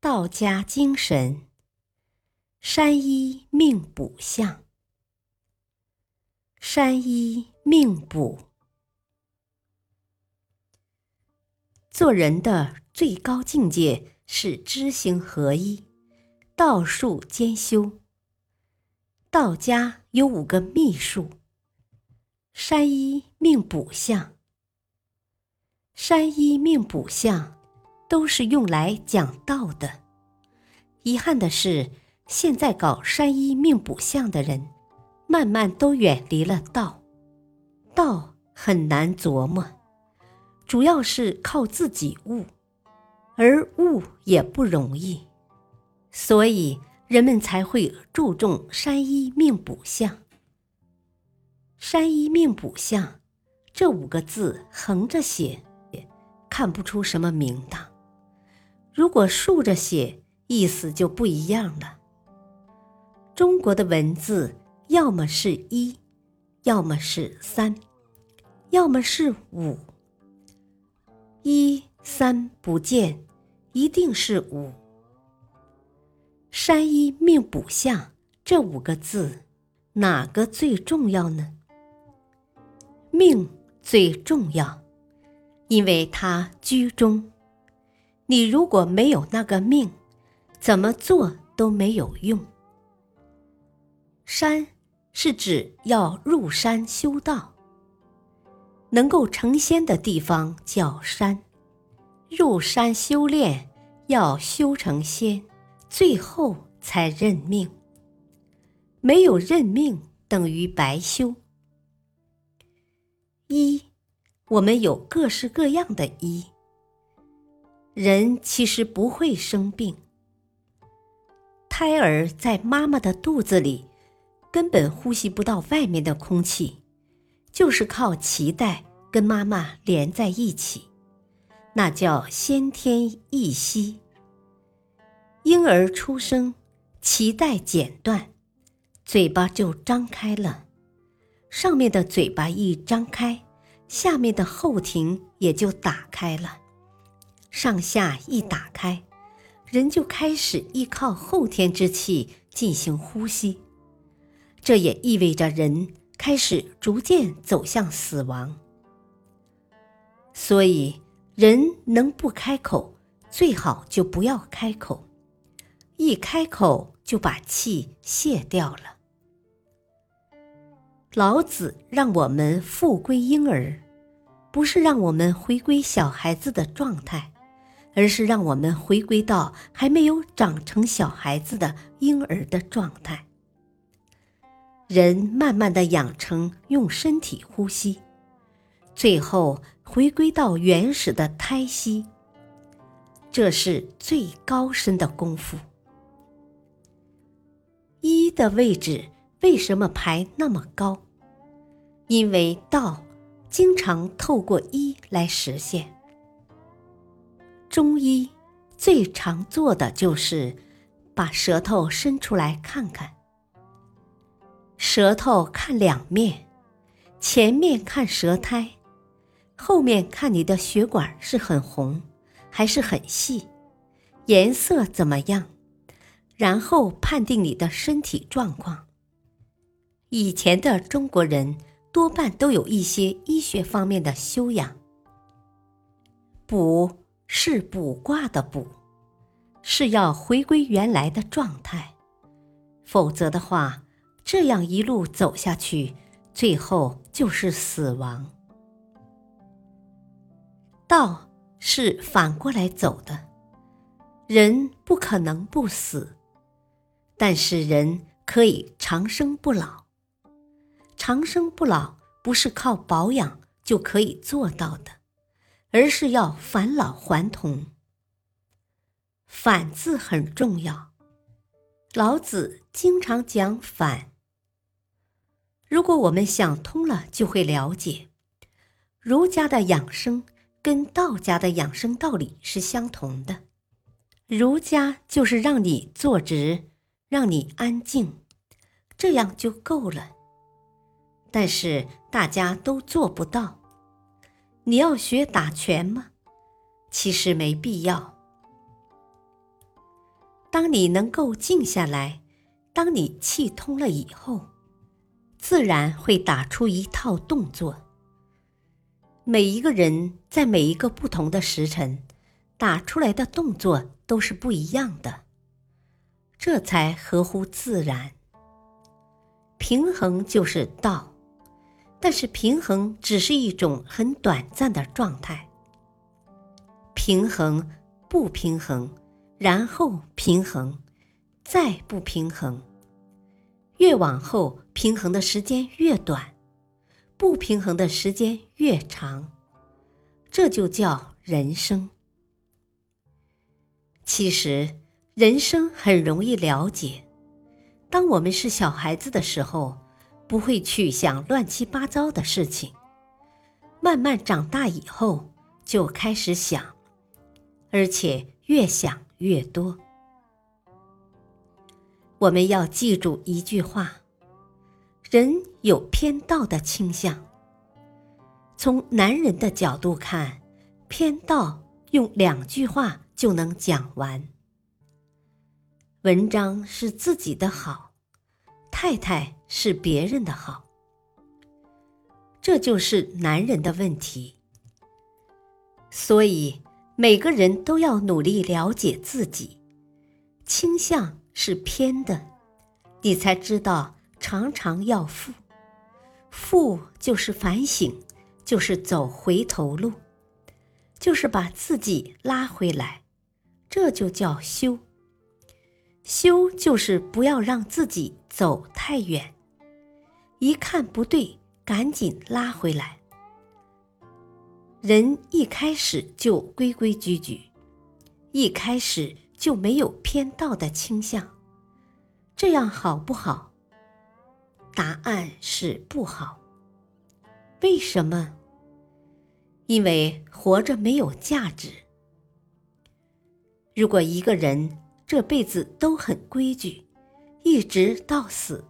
道家精神：山医命卜相，山医命卜。做人的最高境界是知行合一，道术兼修。道家有五个秘术：山医命卜相，山医命卜相。都是用来讲道的。遗憾的是，现在搞山医命卜相的人，慢慢都远离了道。道很难琢磨，主要是靠自己悟，而悟也不容易，所以人们才会注重山医命卜相。山医命卜相这五个字横着写，看不出什么名堂。如果竖着写，意思就不一样了。中国的文字要么是一，要么是三，要么是五。一三不见，一定是五。山医命卜相这五个字，哪个最重要呢？命最重要，因为它居中。你如果没有那个命，怎么做都没有用。山是指要入山修道，能够成仙的地方叫山。入山修炼要修成仙，最后才认命。没有认命等于白修。一，我们有各式各样的一。人其实不会生病。胎儿在妈妈的肚子里，根本呼吸不到外面的空气，就是靠脐带跟妈妈连在一起，那叫先天一息。婴儿出生，脐带剪断，嘴巴就张开了，上面的嘴巴一张开，下面的后庭也就打开了。上下一打开，人就开始依靠后天之气进行呼吸，这也意味着人开始逐渐走向死亡。所以，人能不开口，最好就不要开口，一开口就把气泄掉了。老子让我们复归婴儿，不是让我们回归小孩子的状态。而是让我们回归到还没有长成小孩子的婴儿的状态，人慢慢的养成用身体呼吸，最后回归到原始的胎息。这是最高深的功夫。一的位置为什么排那么高？因为道经常透过一来实现。中医最常做的就是把舌头伸出来看看，舌头看两面，前面看舌苔，后面看你的血管是很红还是很细，颜色怎么样，然后判定你的身体状况。以前的中国人多半都有一些医学方面的修养，补。是卜卦的卜，是要回归原来的状态，否则的话，这样一路走下去，最后就是死亡。道是反过来走的，人不可能不死，但是人可以长生不老。长生不老不是靠保养就可以做到的。而是要返老还童。返字很重要，老子经常讲反。如果我们想通了，就会了解，儒家的养生跟道家的养生道理是相同的。儒家就是让你坐直，让你安静，这样就够了。但是大家都做不到。你要学打拳吗？其实没必要。当你能够静下来，当你气通了以后，自然会打出一套动作。每一个人在每一个不同的时辰，打出来的动作都是不一样的，这才合乎自然。平衡就是道，但是平衡只是一种很短暂的状态。平衡，不平衡。然后平衡，再不平衡，越往后平衡的时间越短，不平衡的时间越长，这就叫人生。其实人生很容易了解，当我们是小孩子的时候，不会去想乱七八糟的事情，慢慢长大以后就开始想，而且越想。越多，我们要记住一句话：人有偏道的倾向。从男人的角度看，偏道用两句话就能讲完。文章是自己的好，太太是别人的好，这就是男人的问题。所以。每个人都要努力了解自己，倾向是偏的，你才知道常常要复，复就是反省，就是走回头路，就是把自己拉回来，这就叫修。修就是不要让自己走太远，一看不对，赶紧拉回来。人一开始就规规矩矩，一开始就没有偏道的倾向，这样好不好？答案是不好。为什么？因为活着没有价值。如果一个人这辈子都很规矩，一直到死，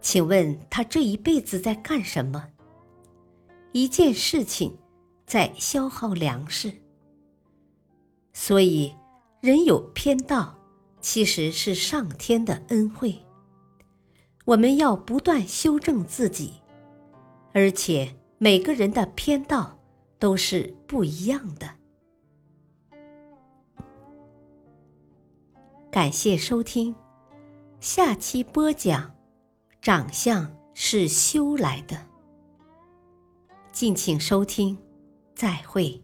请问他这一辈子在干什么？一件事情。在消耗粮食，所以人有偏道，其实是上天的恩惠。我们要不断修正自己，而且每个人的偏道都是不一样的。感谢收听，下期播讲：长相是修来的。敬请收听。再会。